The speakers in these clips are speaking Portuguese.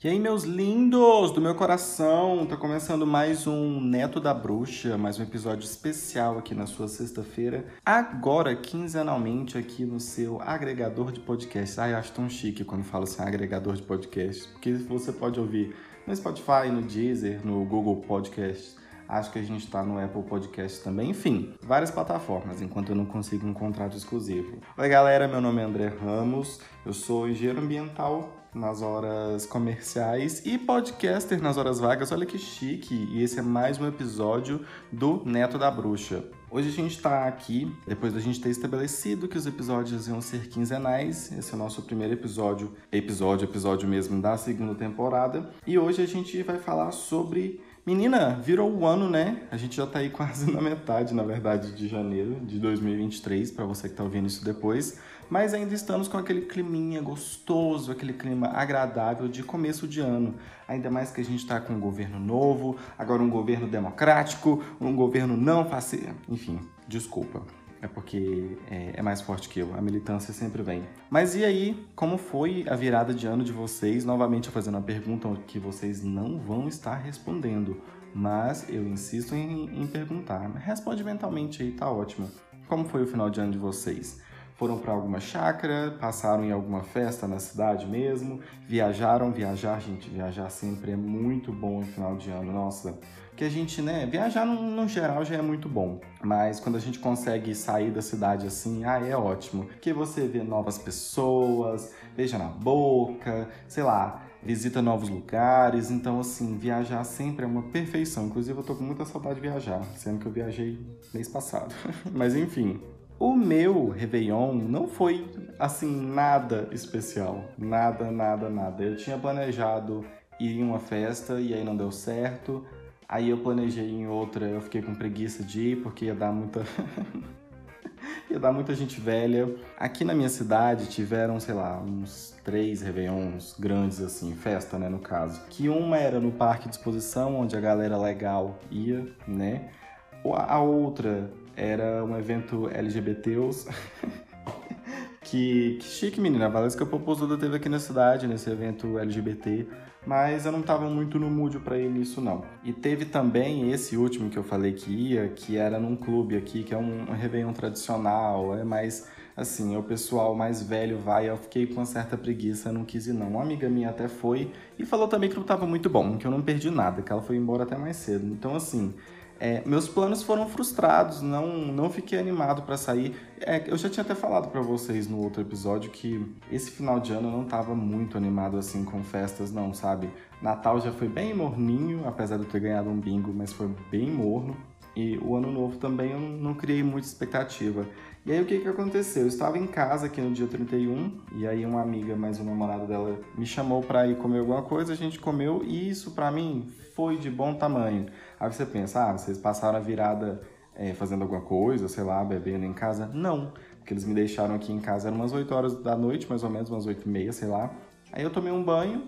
E aí, meus lindos do meu coração, tá começando mais um Neto da Bruxa, mais um episódio especial aqui na sua sexta-feira. Agora, quinzenalmente, aqui no seu agregador de podcasts. Ai, acho tão chique quando falo assim, agregador de podcasts, porque você pode ouvir no Spotify, no Deezer, no Google Podcasts. Acho que a gente está no Apple Podcast também. Enfim, várias plataformas, enquanto eu não consigo encontrar de exclusivo. Oi, galera, meu nome é André Ramos, eu sou engenheiro ambiental nas horas comerciais e podcaster nas horas vagas. Olha que chique! E esse é mais um episódio do Neto da Bruxa. Hoje a gente está aqui, depois da gente ter estabelecido que os episódios iam ser quinzenais. Esse é o nosso primeiro episódio, episódio, episódio mesmo da segunda temporada. E hoje a gente vai falar sobre Menina, virou o ano, né? A gente já tá aí quase na metade, na verdade, de janeiro de 2023, para você que tá ouvindo isso depois. Mas ainda estamos com aquele climinha gostoso, aquele clima agradável de começo de ano. Ainda mais que a gente tá com um governo novo, agora um governo democrático, um governo não fascista. Enfim, desculpa é porque é, é, mais forte que eu. A militância sempre vem. Mas e aí, como foi a virada de ano de vocês? Novamente fazendo uma pergunta que vocês não vão estar respondendo, mas eu insisto em, em perguntar. Responde mentalmente aí, tá ótimo. Como foi o final de ano de vocês? Foram para alguma chácara? Passaram em alguma festa na cidade mesmo? Viajaram? Viajar, gente, viajar sempre é muito bom no final de ano. Nossa, que a gente, né, viajar no, no, geral já é muito bom, mas quando a gente consegue sair da cidade assim, ah, é ótimo, que você vê novas pessoas, beija na boca, sei lá, visita novos lugares, então assim, viajar sempre é uma perfeição. Inclusive eu tô com muita saudade de viajar, sendo que eu viajei mês passado. mas enfim, o meu Réveillon não foi assim nada especial, nada, nada, nada. Eu tinha planejado ir em uma festa e aí não deu certo. Aí eu planejei em outra, eu fiquei com preguiça de ir porque ia dar muita. ia dar muita gente velha. Aqui na minha cidade tiveram, sei lá, uns três Réveillons grandes, assim, festa, né, no caso. Que uma era no Parque de Exposição, onde a galera legal ia, né? A outra era um evento LGBTs. que, que chique, menina. A Valesca Popozuda teve aqui na cidade, nesse evento LGBT mas eu não estava muito no mood para ir nisso não. E teve também esse último que eu falei que ia, que era num clube aqui, que é um, um Réveillon tradicional, é mais assim, o pessoal mais velho vai, eu fiquei com uma certa preguiça, não quis ir não. Uma amiga minha até foi e falou também que não estava muito bom, que eu não perdi nada, que ela foi embora até mais cedo. Então assim, é, meus planos foram frustrados, não, não fiquei animado para sair. É, eu já tinha até falado para vocês no outro episódio que esse final de ano eu não tava muito animado assim com festas, não, sabe? Natal já foi bem morninho, apesar de eu ter ganhado um bingo, mas foi bem morno. E o ano novo também eu não criei muita expectativa. E aí o que que aconteceu? Eu estava em casa aqui no dia 31 e aí uma amiga, mais um namorado dela, me chamou para ir comer alguma coisa, a gente comeu e isso para mim foi de bom tamanho. Aí você pensa, ah, vocês passaram a virada é, fazendo alguma coisa, sei lá, bebendo em casa? Não, porque eles me deixaram aqui em casa, eram umas 8 horas da noite, mais ou menos, umas 8 e meia, sei lá. Aí eu tomei um banho,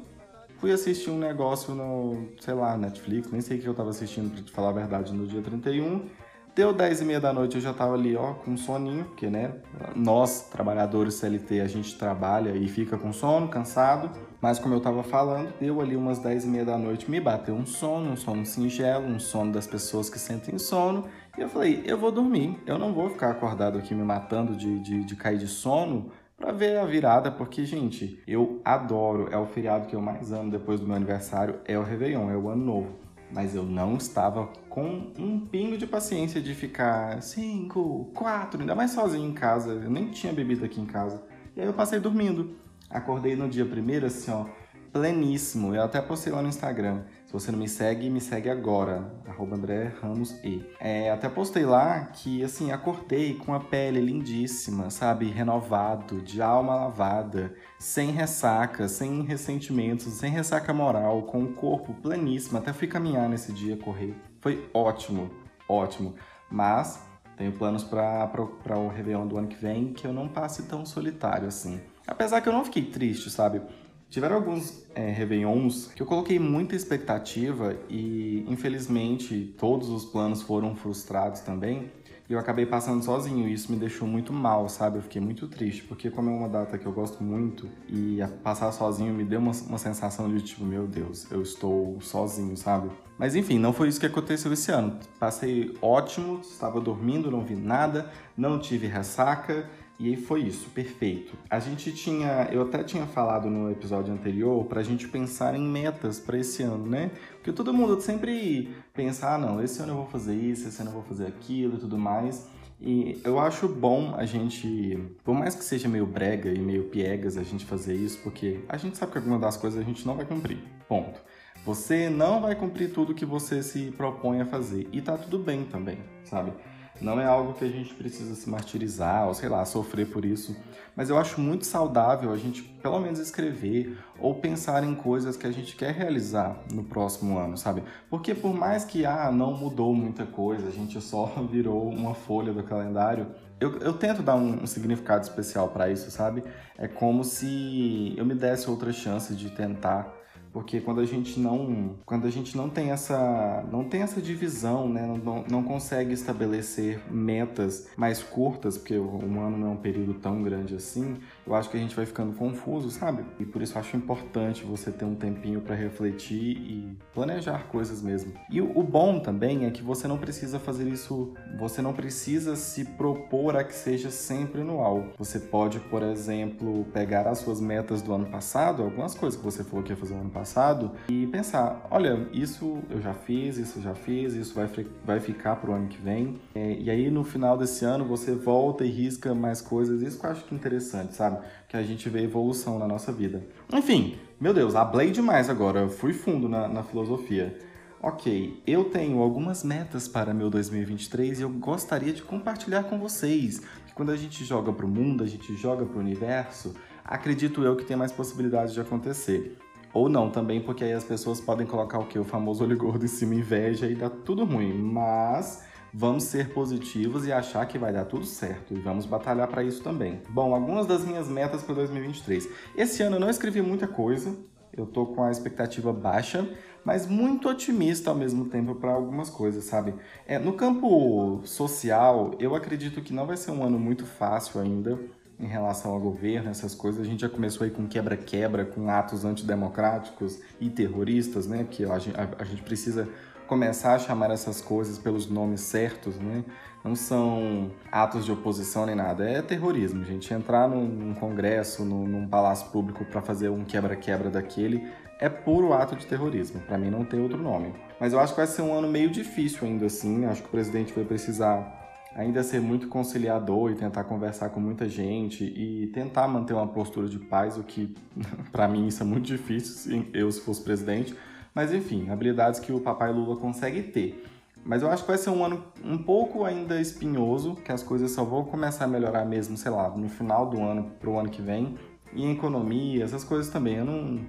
fui assistir um negócio no, sei lá, Netflix, nem sei o que eu tava assistindo, pra te falar a verdade, no dia 31. Deu 10 e meia da noite, eu já tava ali, ó, com soninho, porque, né, nós, trabalhadores CLT, a gente trabalha e fica com sono, cansado. Mas como eu tava falando, deu ali umas 10 e meia da noite, me bateu um sono, um sono singelo, um sono das pessoas que sentem sono. E eu falei, eu vou dormir, eu não vou ficar acordado aqui me matando de, de, de cair de sono para ver a virada, porque, gente, eu adoro, é o feriado que eu mais amo depois do meu aniversário, é o Réveillon, é o Ano Novo mas eu não estava com um pingo de paciência de ficar cinco, quatro, ainda mais sozinho em casa. Eu nem tinha bebido aqui em casa. E aí eu passei dormindo. Acordei no dia primeiro, assim, ó, pleníssimo. Eu até postei lá no Instagram. Se você não me segue, me segue agora, arroba André Ramos E. É, até postei lá que, assim, acordei com a pele lindíssima, sabe? Renovado, de alma lavada, sem ressaca, sem ressentimentos, sem ressaca moral, com o corpo pleníssimo. Até fui caminhar nesse dia, correr. Foi ótimo, ótimo. Mas tenho planos para o Réveillon do ano que vem que eu não passe tão solitário assim. Apesar que eu não fiquei triste, sabe? Tiveram alguns é, Réveillons que eu coloquei muita expectativa e, infelizmente, todos os planos foram frustrados também. E eu acabei passando sozinho e isso me deixou muito mal, sabe? Eu fiquei muito triste, porque como é uma data que eu gosto muito e passar sozinho me deu uma, uma sensação de tipo, meu Deus, eu estou sozinho, sabe? Mas enfim, não foi isso que aconteceu esse ano. Passei ótimo, estava dormindo, não vi nada, não tive ressaca e aí foi isso, perfeito. A gente tinha, eu até tinha falado no episódio anterior pra gente pensar em metas para esse ano, né? Porque todo mundo sempre pensa, ah, não, esse ano eu vou fazer isso, esse ano eu vou fazer aquilo e tudo mais. E eu acho bom a gente, por mais que seja meio brega e meio piegas a gente fazer isso, porque a gente sabe que alguma das coisas a gente não vai cumprir. Ponto. Você não vai cumprir tudo que você se propõe a fazer. E tá tudo bem também, sabe? Não é algo que a gente precisa se martirizar ou, sei lá, sofrer por isso. Mas eu acho muito saudável a gente, pelo menos, escrever ou pensar em coisas que a gente quer realizar no próximo ano, sabe? Porque por mais que, ah, não mudou muita coisa, a gente só virou uma folha do calendário, eu, eu tento dar um, um significado especial para isso, sabe? É como se eu me desse outra chance de tentar porque quando a gente não quando a gente não tem essa não tem essa divisão né não, não consegue estabelecer metas mais curtas porque um ano não é um período tão grande assim eu acho que a gente vai ficando confuso sabe? E por isso acho importante você ter um tempinho para refletir e planejar coisas mesmo. E o bom também é que você não precisa fazer isso você não precisa se propor a que seja sempre anual você pode por exemplo pegar as suas metas do ano passado algumas coisas que você falou que ia fazer no ano passado passado e pensar, olha, isso eu já fiz, isso eu já fiz, isso vai, vai ficar para o ano que vem. É, e aí no final desse ano você volta e risca mais coisas. Isso que eu acho que é interessante, sabe? Que a gente vê evolução na nossa vida. Enfim, meu Deus, hablei demais agora, eu fui fundo na, na filosofia. Ok, eu tenho algumas metas para meu 2023 e eu gostaria de compartilhar com vocês. Quando a gente joga para o mundo, a gente joga para o universo, acredito eu que tem mais possibilidades de acontecer. Ou não também, porque aí as pessoas podem colocar o que? O famoso olho gordo em cima, inveja e dá tudo ruim. Mas vamos ser positivos e achar que vai dar tudo certo. E vamos batalhar para isso também. Bom, algumas das minhas metas para 2023. Esse ano eu não escrevi muita coisa, eu tô com a expectativa baixa, mas muito otimista ao mesmo tempo para algumas coisas, sabe? É, no campo social, eu acredito que não vai ser um ano muito fácil ainda em relação ao governo, essas coisas. A gente já começou aí com quebra-quebra, com atos antidemocráticos e terroristas, né? Porque a gente, a, a gente precisa começar a chamar essas coisas pelos nomes certos, né? Não são atos de oposição nem nada, é terrorismo, gente. Entrar num, num congresso, num, num palácio público para fazer um quebra-quebra daquele é puro ato de terrorismo. Para mim não tem outro nome. Mas eu acho que vai ser um ano meio difícil ainda assim. Acho que o presidente vai precisar ainda ser muito conciliador e tentar conversar com muita gente e tentar manter uma postura de paz, o que para mim isso é muito difícil, eu se fosse presidente. Mas enfim, habilidades que o papai Lula consegue ter. Mas eu acho que vai ser um ano um pouco ainda espinhoso, que as coisas só vão começar a melhorar mesmo, sei lá, no final do ano para o ano que vem. E em economia, essas coisas também. Eu não,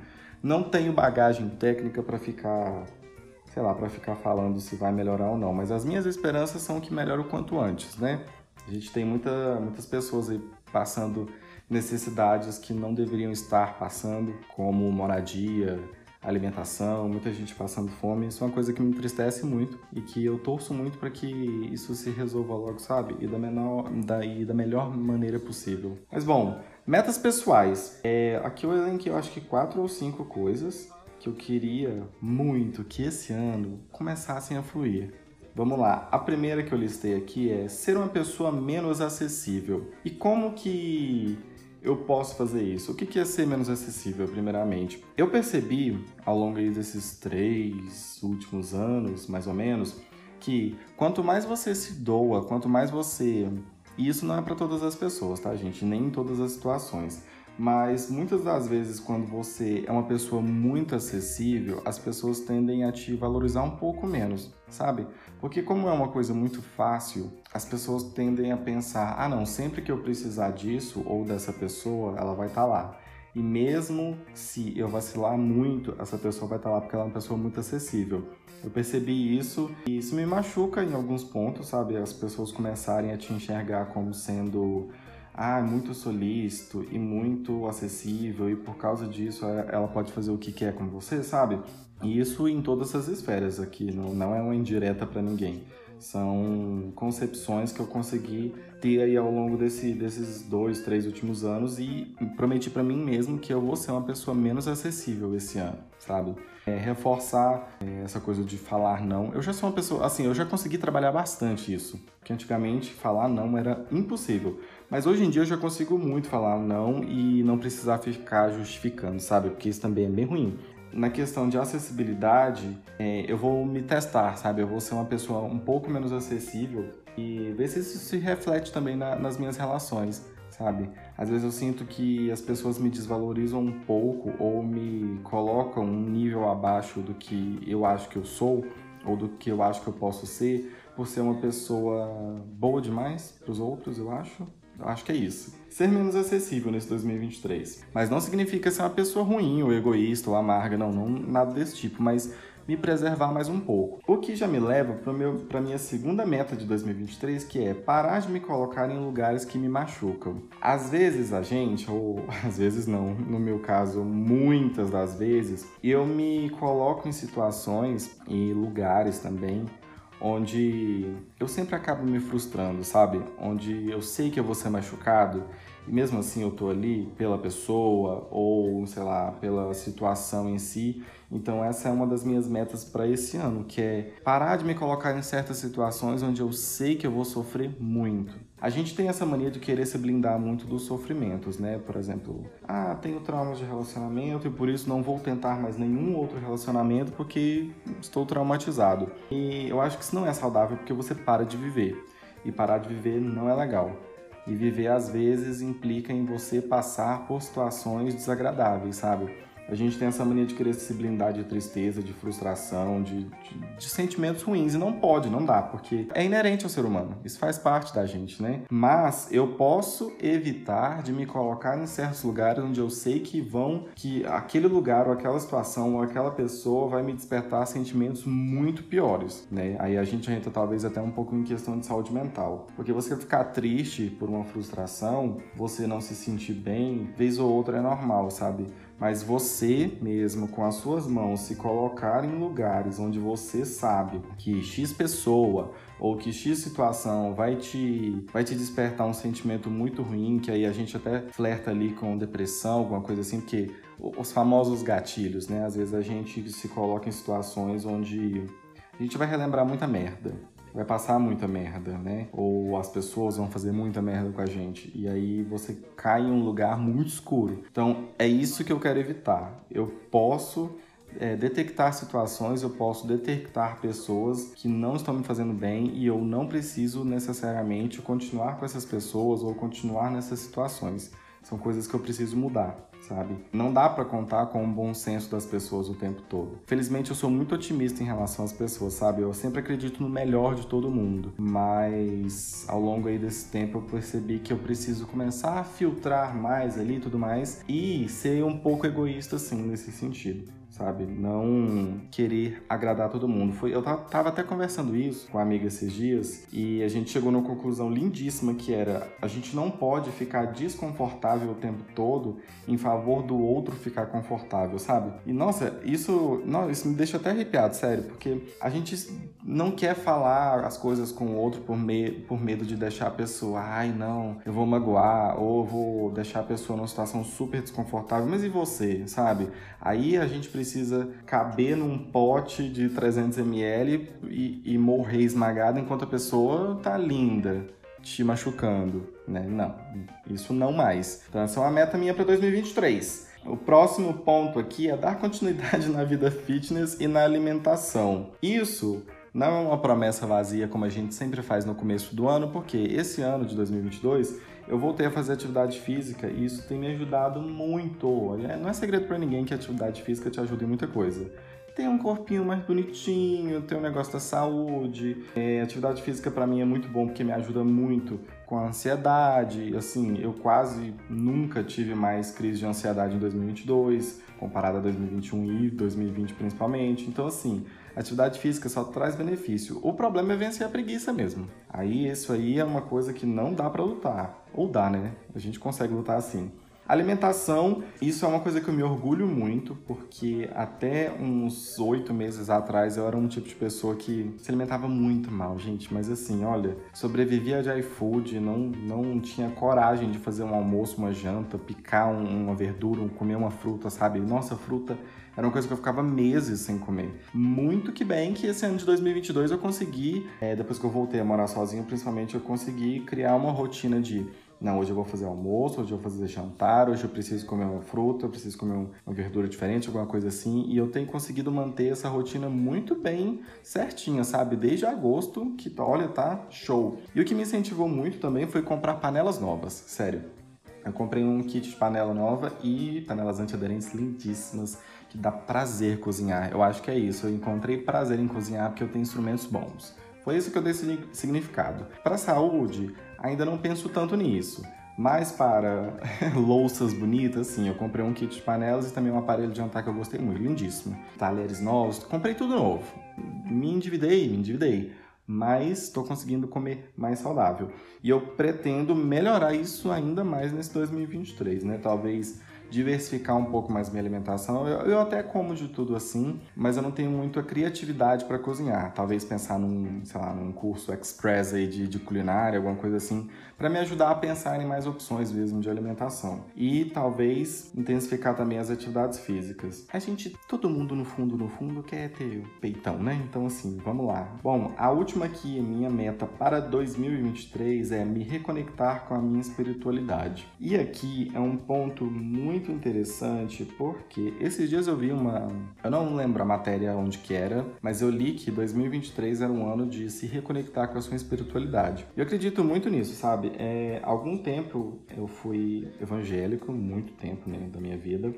não tenho bagagem técnica para ficar sei lá, para ficar falando se vai melhorar ou não, mas as minhas esperanças são que melhore o quanto antes, né? A gente tem muita, muitas pessoas aí passando necessidades que não deveriam estar passando, como moradia, alimentação, muita gente passando fome. Isso é uma coisa que me entristece muito e que eu torço muito para que isso se resolva logo, sabe? E da, menor, da, e da melhor maneira possível. Mas bom, metas pessoais. É, aqui eu elenquei, eu acho que quatro ou cinco coisas que eu queria muito que esse ano começassem a fluir. Vamos lá, a primeira que eu listei aqui é ser uma pessoa menos acessível. E como que eu posso fazer isso? O que é ser menos acessível, primeiramente? Eu percebi ao longo desses três últimos anos, mais ou menos, que quanto mais você se doa, quanto mais você. E isso não é para todas as pessoas, tá, gente? Nem em todas as situações. Mas muitas das vezes, quando você é uma pessoa muito acessível, as pessoas tendem a te valorizar um pouco menos, sabe? Porque, como é uma coisa muito fácil, as pessoas tendem a pensar: ah, não, sempre que eu precisar disso ou dessa pessoa, ela vai estar tá lá. E mesmo se eu vacilar muito, essa pessoa vai estar tá lá porque ela é uma pessoa muito acessível. Eu percebi isso e isso me machuca em alguns pontos, sabe? As pessoas começarem a te enxergar como sendo ah, muito solícito e muito acessível e por causa disso é, ela pode fazer o que quer com você, sabe? E isso em todas as esferas aqui, não, não é uma indireta para ninguém. São concepções que eu consegui ter aí ao longo desse, desses dois, três últimos anos e prometi para mim mesmo que eu vou ser uma pessoa menos acessível esse ano, sabe? É, reforçar é, essa coisa de falar não. Eu já sou uma pessoa, assim, eu já consegui trabalhar bastante isso, porque antigamente falar não era impossível. Mas hoje em dia eu já consigo muito falar não e não precisar ficar justificando, sabe? Porque isso também é bem ruim na questão de acessibilidade, é, eu vou me testar, sabe? Eu vou ser uma pessoa um pouco menos acessível e ver se isso se reflete também na, nas minhas relações, sabe? Às vezes eu sinto que as pessoas me desvalorizam um pouco ou me colocam um nível abaixo do que eu acho que eu sou ou do que eu acho que eu posso ser por ser uma pessoa boa demais para os outros, eu acho. Eu acho que é isso. Ser menos acessível nesse 2023. Mas não significa ser uma pessoa ruim, ou egoísta, ou amarga, não, não nada desse tipo, mas me preservar mais um pouco. O que já me leva para a minha segunda meta de 2023, que é parar de me colocar em lugares que me machucam. Às vezes a gente, ou às vezes não, no meu caso, muitas das vezes, eu me coloco em situações e lugares também onde eu sempre acabo me frustrando, sabe? Onde eu sei que eu vou ser machucado e mesmo assim eu tô ali pela pessoa ou, sei lá, pela situação em si. Então essa é uma das minhas metas para esse ano, que é parar de me colocar em certas situações onde eu sei que eu vou sofrer muito. A gente tem essa mania de querer se blindar muito dos sofrimentos, né? Por exemplo, ah, tenho traumas de relacionamento e por isso não vou tentar mais nenhum outro relacionamento porque estou traumatizado. E eu acho que isso não é saudável porque você para de viver. E parar de viver não é legal. E viver às vezes implica em você passar por situações desagradáveis, sabe? A gente tem essa mania de querer se blindar de tristeza, de frustração, de, de, de, sentimentos ruins. E não pode, não dá, porque é inerente ao ser humano. Isso faz parte da gente, né? Mas eu posso evitar de me colocar em certos lugares onde eu sei que vão, que aquele lugar ou aquela situação ou aquela pessoa vai me despertar sentimentos muito piores, né? Aí a gente entra talvez até um pouco em questão de saúde mental. Porque você ficar triste por uma frustração, você não se sentir bem, vez ou outra é normal, sabe? Mas você mesmo, com as suas mãos, se colocar em lugares onde você sabe que X pessoa ou que X situação vai te, vai te despertar um sentimento muito ruim, que aí a gente até flerta ali com depressão, alguma coisa assim, porque os famosos gatilhos, né? Às vezes a gente se coloca em situações onde a gente vai relembrar muita merda vai passar muita merda, né? Ou as pessoas vão fazer muita merda com a gente. E aí você cai em um lugar muito escuro. Então é isso que eu quero evitar. Eu posso é, detectar situações, eu posso detectar pessoas que não estão me fazendo bem e eu não preciso necessariamente continuar com essas pessoas ou continuar nessas situações. São coisas que eu preciso mudar sabe? Não dá para contar com o bom senso das pessoas o tempo todo. Felizmente eu sou muito otimista em relação às pessoas, sabe? Eu sempre acredito no melhor de todo mundo, mas ao longo aí desse tempo eu percebi que eu preciso começar a filtrar mais ali e tudo mais e ser um pouco egoísta assim nesse sentido sabe? Não querer agradar todo mundo. Foi, eu tava até conversando isso com a amiga esses dias e a gente chegou numa conclusão lindíssima que era a gente não pode ficar desconfortável o tempo todo em favor do outro ficar confortável, sabe? E nossa, isso, não, isso me deixa até arrepiado, sério, porque a gente não quer falar as coisas com o outro por, me, por medo de deixar a pessoa, ai não, eu vou magoar ou vou deixar a pessoa numa situação super desconfortável, mas e você, sabe? Aí a gente precisa precisa caber num pote de 300 ml e, e morrer esmagado enquanto a pessoa tá linda, te machucando, né? Não, isso não mais. Então essa é uma meta minha para 2023. O próximo ponto aqui é dar continuidade na vida fitness e na alimentação. Isso não é uma promessa vazia como a gente sempre faz no começo do ano, porque esse ano de 2022 eu voltei a fazer atividade física e isso tem me ajudado muito. Não é segredo para ninguém que a atividade física te ajuda em muita coisa. Tem um corpinho mais bonitinho, tem um negócio da saúde. É, atividade física para mim é muito bom porque me ajuda muito com a ansiedade. Assim, eu quase nunca tive mais crise de ansiedade em 2022, comparado a 2021 e 2020 principalmente. Então, assim, atividade física só traz benefício. O problema é vencer a preguiça mesmo. Aí isso aí é uma coisa que não dá para lutar. Ou dá, né? A gente consegue lutar assim. Alimentação, isso é uma coisa que eu me orgulho muito, porque até uns oito meses atrás eu era um tipo de pessoa que se alimentava muito mal, gente. Mas assim, olha, sobrevivia de iFood, não, não tinha coragem de fazer um almoço, uma janta, picar um, uma verdura, comer uma fruta, sabe? Nossa, fruta era uma coisa que eu ficava meses sem comer. Muito que bem que esse ano de 2022 eu consegui, é, depois que eu voltei a morar sozinho, principalmente, eu consegui criar uma rotina de não, hoje eu vou fazer almoço, hoje eu vou fazer jantar, hoje eu preciso comer uma fruta, eu preciso comer uma verdura diferente, alguma coisa assim. E eu tenho conseguido manter essa rotina muito bem certinha, sabe? Desde agosto, que olha, tá show. E o que me incentivou muito também foi comprar panelas novas, sério. Eu comprei um kit de panela nova e panelas antiaderentes lindíssimas que dá prazer cozinhar. Eu acho que é isso. Eu encontrei prazer em cozinhar porque eu tenho instrumentos bons. Foi isso que eu dei significado. Para a saúde, ainda não penso tanto nisso. Mas para louças bonitas, sim, eu comprei um kit de panelas e também um aparelho de jantar que eu gostei muito, lindíssimo. Talheres novos, comprei tudo novo. Me endividei, me endividei. Mas estou conseguindo comer mais saudável. E eu pretendo melhorar isso ainda mais nesse 2023, né? Talvez diversificar um pouco mais minha alimentação. Eu, eu até como de tudo assim, mas eu não tenho muita criatividade para cozinhar. Talvez pensar num, sei lá, num curso express aí de, de culinária, alguma coisa assim, para me ajudar a pensar em mais opções mesmo de alimentação. E talvez intensificar também as atividades físicas. A gente, todo mundo no fundo, no fundo, quer ter peitão, né? Então assim, vamos lá. Bom, a última aqui, minha meta para 2023 é me reconectar com a minha espiritualidade. E aqui é um ponto muito muito interessante porque esses dias eu vi uma. Eu não lembro a matéria onde que era, mas eu li que 2023 era um ano de se reconectar com a sua espiritualidade. Eu acredito muito nisso, sabe? É, algum tempo eu fui evangélico, muito tempo né, da minha vida.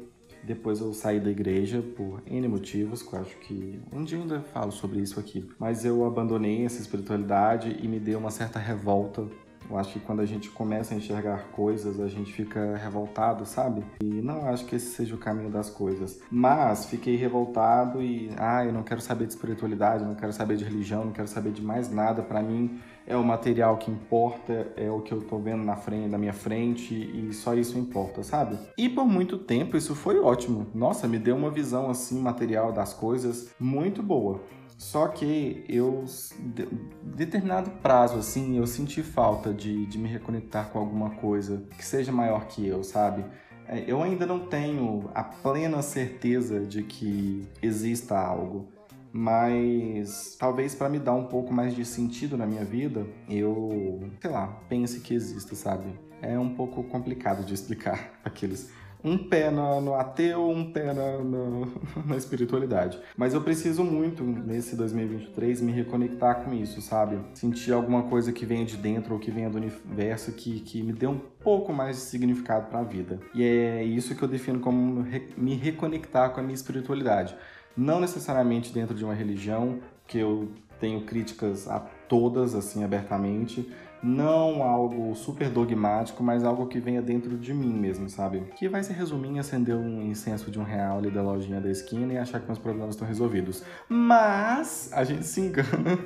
Depois eu saí da igreja por N motivos, que eu acho que um dia eu ainda falo sobre isso aqui. Mas eu abandonei essa espiritualidade e me deu uma certa revolta eu acho que quando a gente começa a enxergar coisas, a gente fica revoltado, sabe? E não acho que esse seja o caminho das coisas. Mas fiquei revoltado e, ah, eu não quero saber de espiritualidade, não quero saber de religião, não quero saber de mais nada. Para mim é o material que importa, é o que eu tô vendo na frente, na minha frente e só isso importa, sabe? E por muito tempo isso foi ótimo. Nossa, me deu uma visão assim material das coisas muito boa. Só que eu, de, determinado prazo, assim, eu senti falta de, de me reconectar com alguma coisa que seja maior que eu, sabe? É, eu ainda não tenho a plena certeza de que exista algo, mas talvez para me dar um pouco mais de sentido na minha vida, eu, sei lá, pense que exista, sabe? É um pouco complicado de explicar aqueles um pé no, ateu, um pé na, na, na, espiritualidade. Mas eu preciso muito, nesse 2023, me reconectar com isso, sabe? Sentir alguma coisa que venha de dentro ou que venha do universo que, que me dê um pouco mais de significado para a vida. E é isso que eu defino como me reconectar com a minha espiritualidade. Não necessariamente dentro de uma religião, que eu tenho críticas a todas, assim, abertamente, não algo super dogmático, mas algo que venha dentro de mim mesmo, sabe? Que vai se resumir em acender um incenso de um real ali da lojinha da esquina e achar que meus problemas estão resolvidos. Mas a gente se engana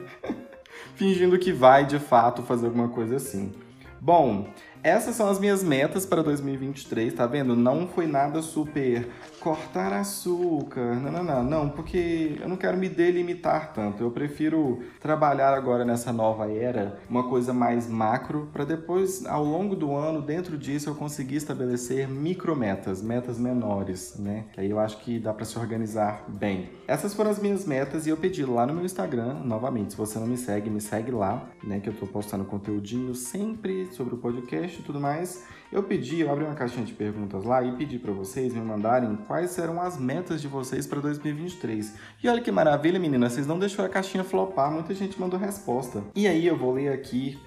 fingindo que vai de fato fazer alguma coisa assim. Bom, essas são as minhas metas para 2023, tá vendo? Não foi nada super cortar açúcar, não, não, não, não, porque eu não quero me delimitar tanto. Eu prefiro trabalhar agora nessa nova era, uma coisa mais macro, para depois, ao longo do ano, dentro disso, eu conseguir estabelecer micrometas, metas menores, né? Aí eu acho que dá para se organizar bem. Essas foram as minhas metas e eu pedi lá no meu Instagram, novamente, se você não me segue, me segue lá, né? Que eu tô postando conteúdinho sempre sobre o podcast e tudo mais, eu pedi, eu abri uma caixinha de perguntas lá e pedi para vocês me mandarem quais serão as metas de vocês para 2023. E olha que maravilha, meninas, vocês não deixaram a caixinha flopar, muita gente mandou resposta. E aí eu vou ler aqui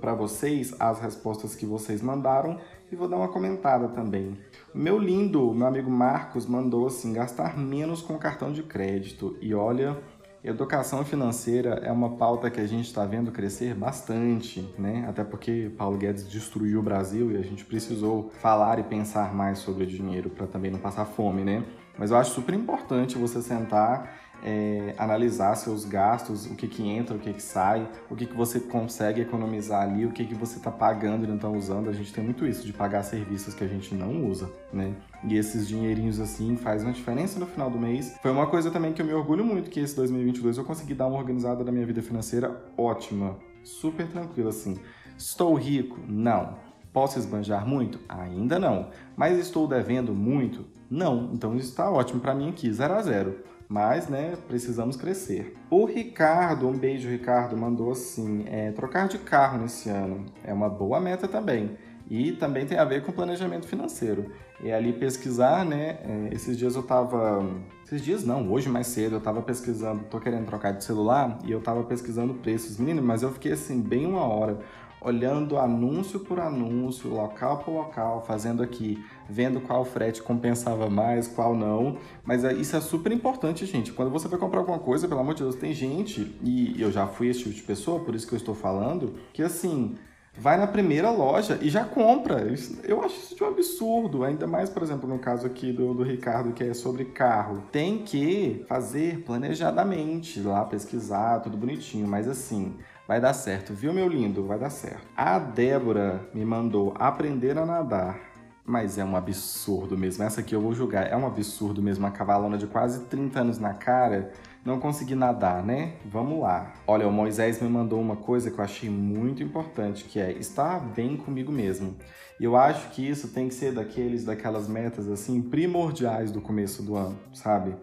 para vocês as respostas que vocês mandaram e vou dar uma comentada também. Meu lindo, meu amigo Marcos mandou assim: gastar menos com cartão de crédito. E olha, Educação financeira é uma pauta que a gente está vendo crescer bastante, né? Até porque Paulo Guedes destruiu o Brasil e a gente precisou falar e pensar mais sobre o dinheiro para também não passar fome, né? Mas eu acho super importante você sentar é, analisar seus gastos, o que, que entra, o que, que sai, o que, que você consegue economizar ali, o que, que você está pagando e não está usando. A gente tem muito isso de pagar serviços que a gente não usa, né? E esses dinheirinhos assim faz uma diferença no final do mês. Foi uma coisa também que eu me orgulho muito que esse 2022 eu consegui dar uma organizada na minha vida financeira ótima, super tranquila assim. Estou rico? Não. Posso esbanjar muito? Ainda não. Mas estou devendo muito? Não. Então isso está ótimo para mim aqui, 0 a 0. Mas, né, precisamos crescer. O Ricardo, um beijo, Ricardo, mandou assim: é, trocar de carro nesse ano é uma boa meta também. E também tem a ver com planejamento financeiro. E ali pesquisar, né? É, esses dias eu tava. Esses dias não, hoje mais cedo eu tava pesquisando, tô querendo trocar de celular e eu tava pesquisando preços. Menino, mas eu fiquei assim, bem uma hora olhando anúncio por anúncio, local por local, fazendo aqui, vendo qual frete compensava mais, qual não. Mas é, isso é super importante, gente. Quando você vai comprar alguma coisa, pelo amor de Deus, tem gente, e eu já fui esse tipo de pessoa, por isso que eu estou falando, que assim, vai na primeira loja e já compra. Eu acho isso de um absurdo. Ainda mais, por exemplo, no caso aqui do, do Ricardo, que é sobre carro. Tem que fazer planejadamente, lá pesquisar, tudo bonitinho. Mas assim, Vai dar certo, viu, meu lindo? Vai dar certo. A Débora me mandou aprender a nadar. Mas é um absurdo mesmo. Essa aqui eu vou julgar. É um absurdo mesmo. Uma cavalona de quase 30 anos na cara não conseguir nadar, né? Vamos lá. Olha, o Moisés me mandou uma coisa que eu achei muito importante, que é estar bem comigo mesmo. E eu acho que isso tem que ser daqueles, daquelas metas assim primordiais do começo do ano, sabe?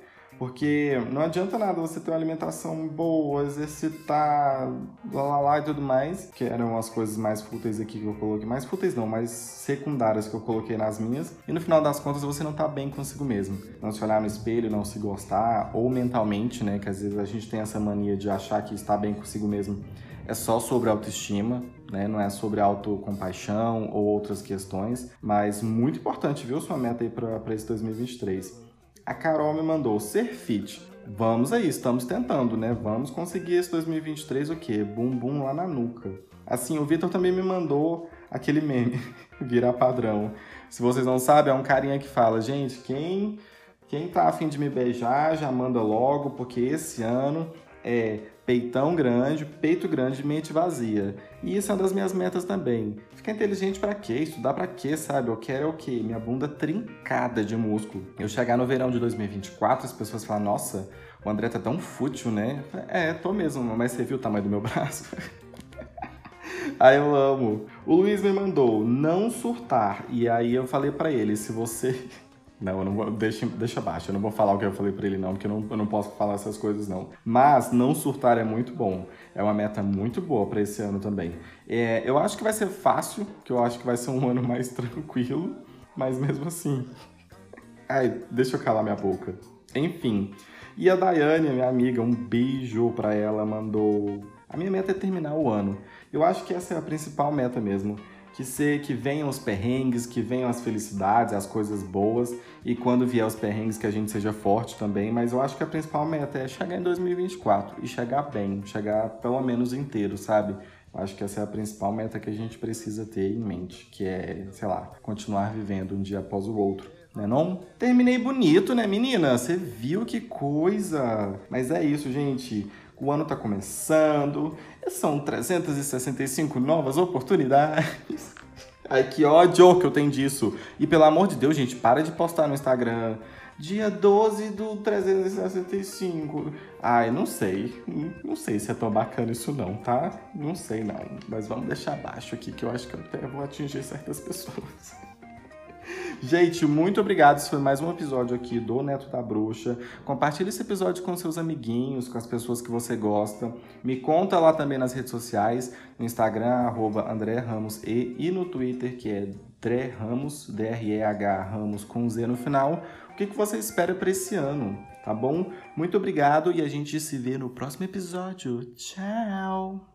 Porque não adianta nada você ter uma alimentação boa, exercitar, lá, lá, lá e tudo mais, que eram as coisas mais fúteis aqui que eu coloquei. Mais fúteis não, mais secundárias que eu coloquei nas minhas. E no final das contas você não tá bem consigo mesmo. Não se olhar no espelho, não se gostar, ou mentalmente, né? Que às vezes a gente tem essa mania de achar que está bem consigo mesmo. É só sobre autoestima, né? Não é sobre autocompaixão ou outras questões. Mas muito importante, viu, sua meta aí para esse 2023. A Carol me mandou ser fit. Vamos aí, estamos tentando, né? Vamos conseguir esse 2023 o quê? Bumbum lá na nuca. Assim, o Vitor também me mandou aquele meme, virar padrão. Se vocês não sabem, é um carinha que fala, gente, quem quem tá afim de me beijar, já manda logo, porque esse ano é peitão grande, peito grande, mente vazia. E isso é uma das minhas metas também. Ficar inteligente para quê? Estudar para quê, sabe? Eu quero é o quê? Minha bunda trincada de músculo. Eu chegar no verão de 2024, as pessoas falam: "Nossa, o André tá tão fútil, né?" É, tô mesmo, mas você viu o tamanho do meu braço? Aí eu amo. O Luiz me mandou não surtar. E aí eu falei para ele, se você não, eu não vou. Deixa, deixa abaixo. Eu não vou falar o que eu falei pra ele, não, porque eu não, eu não posso falar essas coisas, não. Mas não surtar é muito bom. É uma meta muito boa para esse ano também. É, eu acho que vai ser fácil, que eu acho que vai ser um ano mais tranquilo, mas mesmo assim. Ai, deixa eu calar minha boca. Enfim. E a Daiane, minha amiga, um beijo pra ela, mandou. A minha meta é terminar o ano. Eu acho que essa é a principal meta mesmo que ser que venham os perrengues, que venham as felicidades, as coisas boas e quando vier os perrengues que a gente seja forte também, mas eu acho que a principal meta é chegar em 2024 e chegar bem, chegar pelo menos inteiro, sabe? Eu acho que essa é a principal meta que a gente precisa ter em mente, que é, sei lá, continuar vivendo um dia após o outro. Né não? Terminei bonito, né, menina? Você viu que coisa? Mas é isso, gente. O ano está começando, são 365 novas oportunidades. Ai, que ódio que eu tenho disso. E pelo amor de Deus, gente, para de postar no Instagram. Dia 12 do 365. Ai, não sei. Não sei se é tão bacana isso não, tá? Não sei não. Mas vamos deixar abaixo aqui que eu acho que eu até vou atingir certas pessoas. Gente, muito obrigado. Esse foi mais um episódio aqui do Neto da Bruxa. Compartilhe esse episódio com seus amiguinhos, com as pessoas que você gosta. Me conta lá também nas redes sociais, no Instagram, arroba André Ramos e, e no Twitter, que é Dré Ramos, D-R-E-H Ramos com Z no final. O que, que você espera para esse ano, tá bom? Muito obrigado e a gente se vê no próximo episódio. Tchau!